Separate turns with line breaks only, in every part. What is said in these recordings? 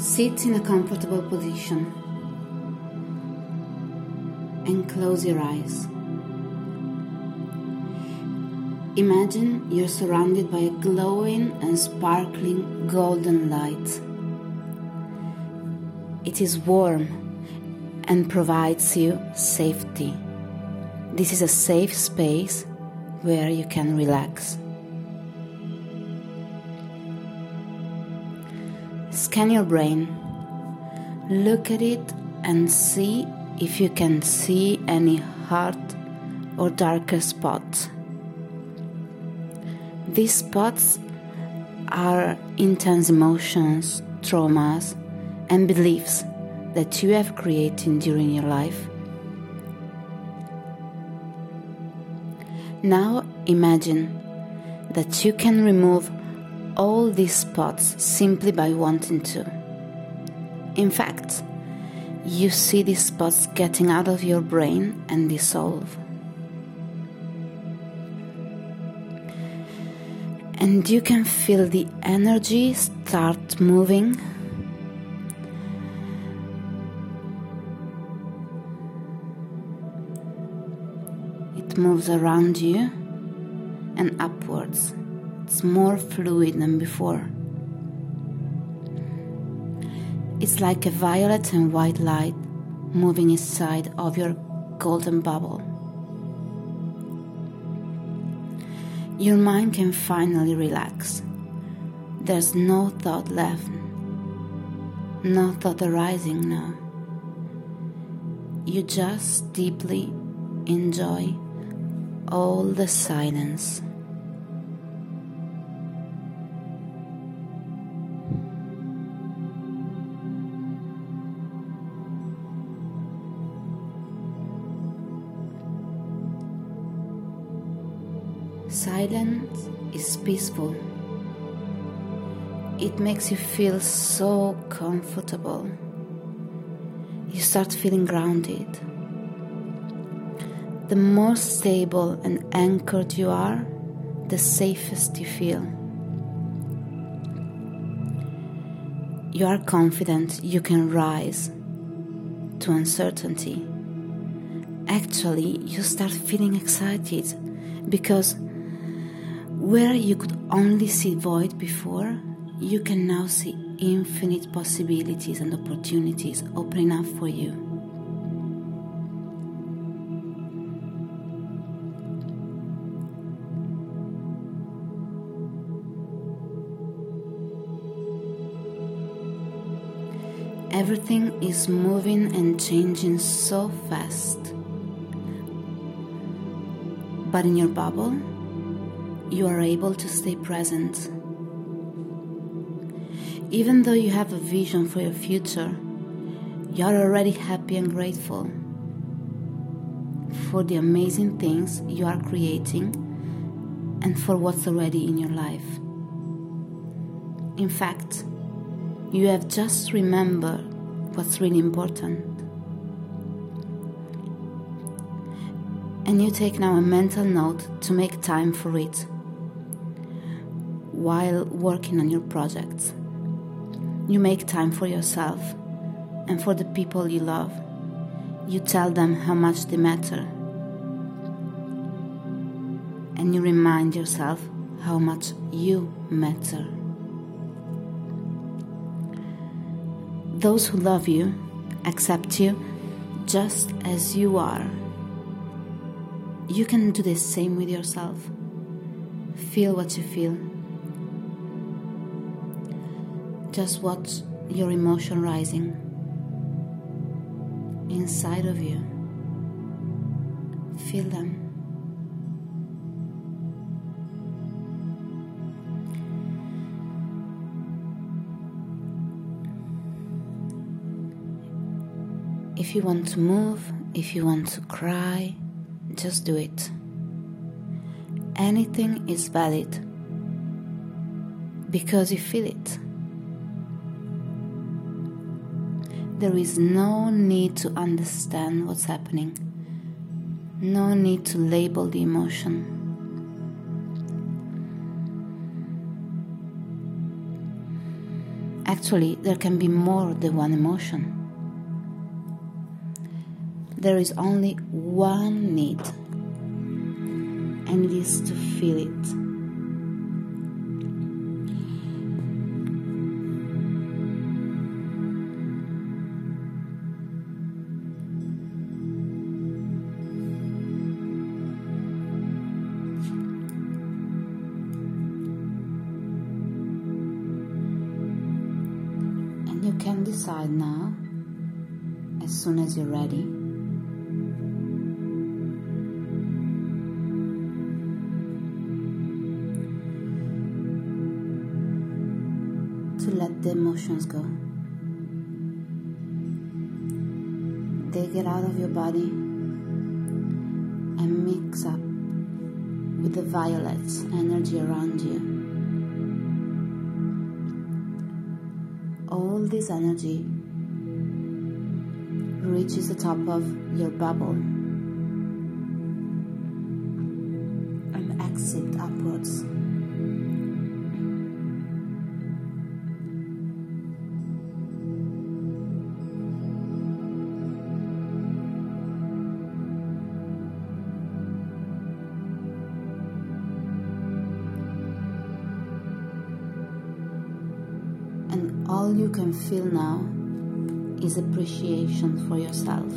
Sit in a comfortable position and close your eyes. Imagine you're surrounded by a glowing and sparkling golden light. It is warm and provides you safety. This is a safe space where you can relax. Scan your brain. Look at it and see if you can see any hard or darker spots. These spots are intense emotions, traumas, and beliefs that you have created during your life. Now imagine that you can remove all these spots simply by wanting to. In fact, you see these spots getting out of your brain and dissolve. and you can feel the energy start moving. It moves around you and upwards. It's more fluid than before. It's like a violet and white light moving inside of your golden bubble. your mind can finally relax. There's no thought left, no thought arising now. You just deeply enjoy all the silence. Silence is peaceful. It makes you feel so comfortable. You start feeling grounded. The more stable and anchored you are, the safest you feel. You are confident you can rise to uncertainty. Actually, you start feeling excited because where you could only see void before, you can now see infinite possibilities and opportunities opening up for you. Everything is moving and changing so fast. But in your bubble, you are able to stay present. Even though you have a vision for your future, you are already happy and grateful for the amazing things you are creating and for what's already in your life. In fact, you have just remembered what's really important. And you take now a mental note to make time for it while working on your projects. You make time for yourself and for the people you love. You tell them how much they matter. And you remind yourself how much you matter. Those who love you accept you just as you are. You can do the same with yourself. Feel what you feel just watch your emotion rising inside of you. Feel them. If you want to move, if you want to cry, just do it. Anything is valid because you feel it. There is no need to understand what's happening, no need to label the emotion. Actually, there can be more than one emotion. There is only one need, and it is to feel it. Can decide now, as soon as you're ready, to let the emotions go. They get out of your body and mix up with the violet energy around you. All this energy reaches the top of your bubble and exit upwards. And all you can feel now is appreciation for yourself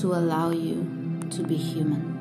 to allow you to be human.